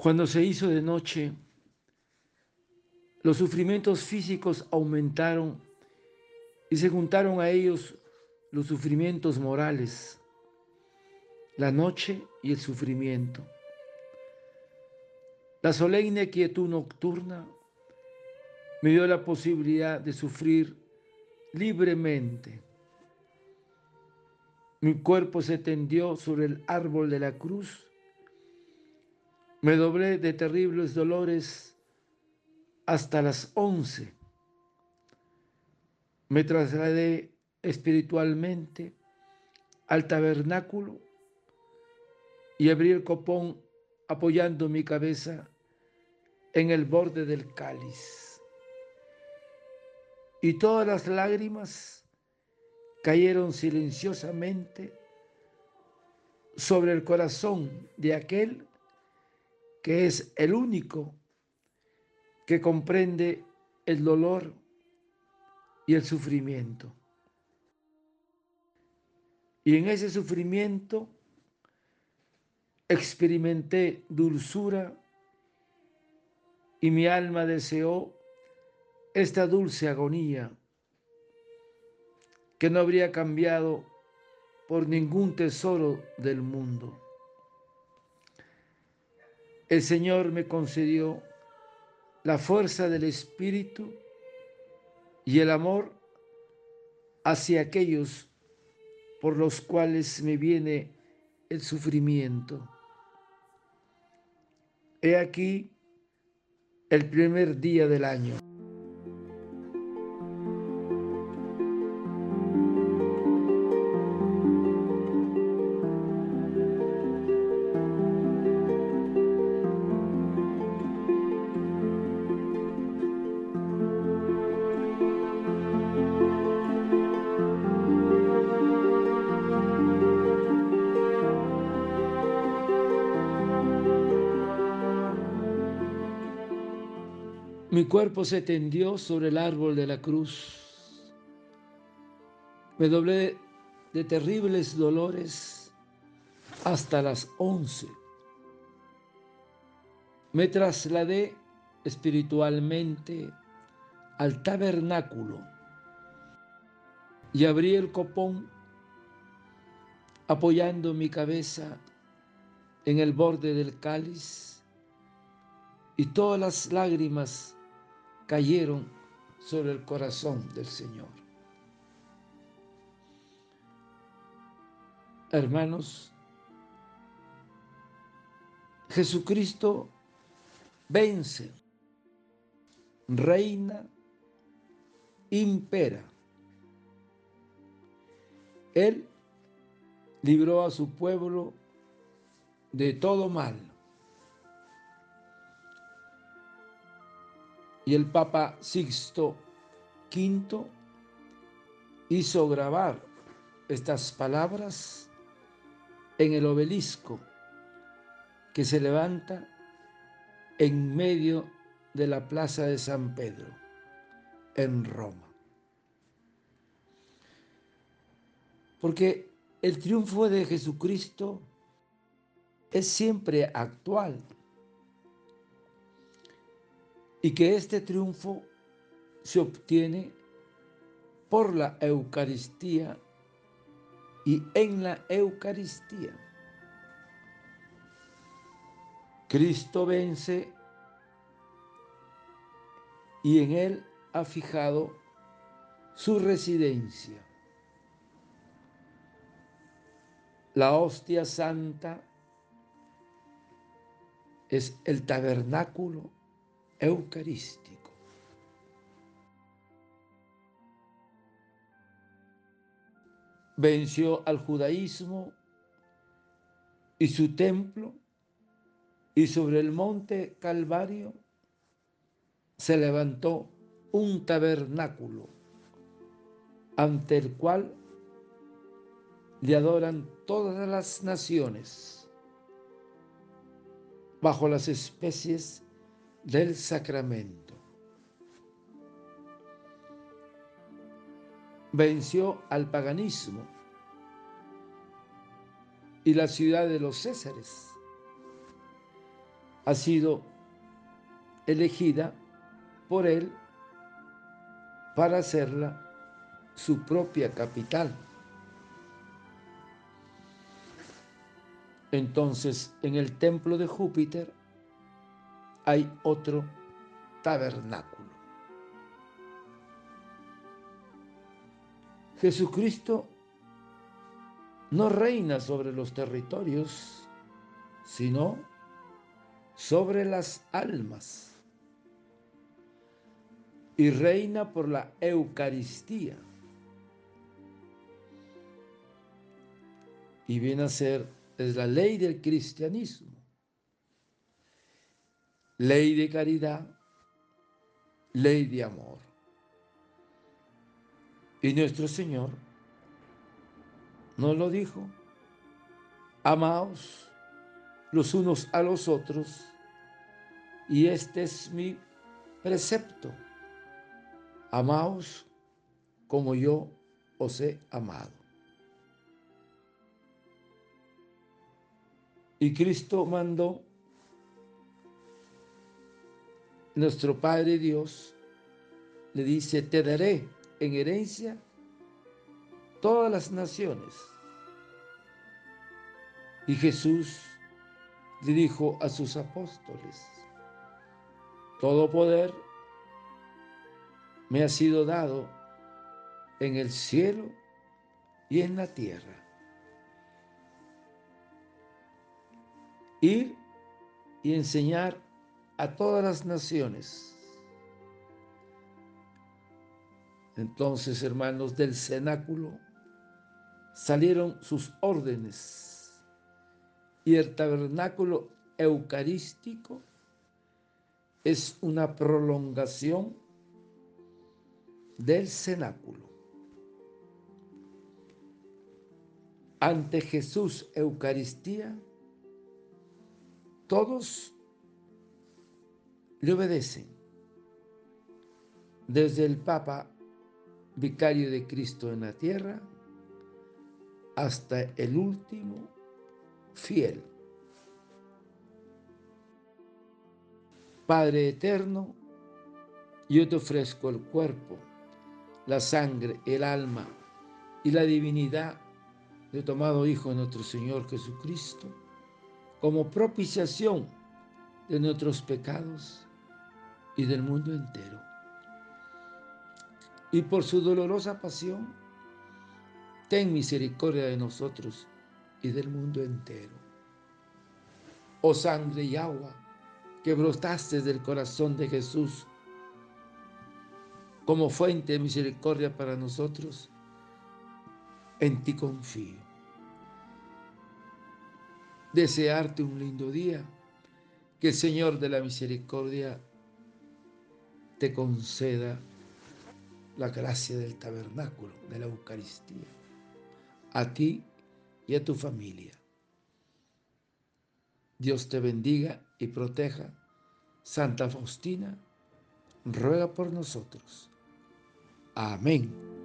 Cuando se hizo de noche, los sufrimientos físicos aumentaron y se juntaron a ellos los sufrimientos morales, la noche y el sufrimiento. La solemne quietud nocturna me dio la posibilidad de sufrir libremente. Mi cuerpo se tendió sobre el árbol de la cruz. Me doblé de terribles dolores hasta las once. Me trasladé espiritualmente al tabernáculo y abrí el copón apoyando mi cabeza en el borde del cáliz. Y todas las lágrimas cayeron silenciosamente sobre el corazón de aquel que es el único que comprende el dolor y el sufrimiento. Y en ese sufrimiento experimenté dulzura y mi alma deseó esta dulce agonía que no habría cambiado por ningún tesoro del mundo. El Señor me concedió la fuerza del Espíritu y el amor hacia aquellos por los cuales me viene el sufrimiento. He aquí el primer día del año. Mi cuerpo se tendió sobre el árbol de la cruz. Me doblé de terribles dolores hasta las once. Me trasladé espiritualmente al tabernáculo y abrí el copón apoyando mi cabeza en el borde del cáliz y todas las lágrimas cayeron sobre el corazón del Señor. Hermanos, Jesucristo vence, reina, impera. Él libró a su pueblo de todo mal. Y el Papa Sixto V hizo grabar estas palabras en el obelisco que se levanta en medio de la plaza de San Pedro, en Roma. Porque el triunfo de Jesucristo es siempre actual y que este triunfo se obtiene por la Eucaristía y en la Eucaristía. Cristo vence y en él ha fijado su residencia. La hostia santa es el tabernáculo eucarístico. Venció al judaísmo y su templo y sobre el monte Calvario se levantó un tabernáculo ante el cual le adoran todas las naciones bajo las especies del sacramento. Venció al paganismo y la ciudad de los Césares, ha sido elegida por él para hacerla su propia capital. Entonces, en el templo de Júpiter hay otro tabernáculo. Jesucristo no reina sobre los territorios, sino sobre las almas. Y reina por la Eucaristía. Y viene a ser, es la ley del cristianismo. Ley de caridad, ley de amor. Y nuestro Señor nos lo dijo. Amaos los unos a los otros, y este es mi precepto. Amaos como yo os he amado. Y Cristo mandó, nuestro Padre Dios, le dice, te daré en herencia todas las naciones. Y Jesús le dijo a sus apóstoles, todo poder me ha sido dado en el cielo y en la tierra. Ir y enseñar a todas las naciones. Entonces, hermanos del cenáculo, salieron sus órdenes y el tabernáculo eucarístico es una prolongación del cenáculo. Ante Jesús Eucaristía, todos le obedecen, desde el Papa, vicario de Cristo en la tierra, hasta el último fiel. Padre eterno, yo te ofrezco el cuerpo, la sangre, el alma y la divinidad de tu amado Hijo nuestro Señor Jesucristo como propiciación de nuestros pecados y del mundo entero. Y por su dolorosa pasión, ten misericordia de nosotros y del mundo entero. Oh sangre y agua que brotaste del corazón de Jesús como fuente de misericordia para nosotros, en ti confío. Desearte un lindo día, que el Señor de la misericordia te conceda la gracia del tabernáculo, de la Eucaristía. A ti y a tu familia. Dios te bendiga y proteja. Santa Faustina, ruega por nosotros. Amén.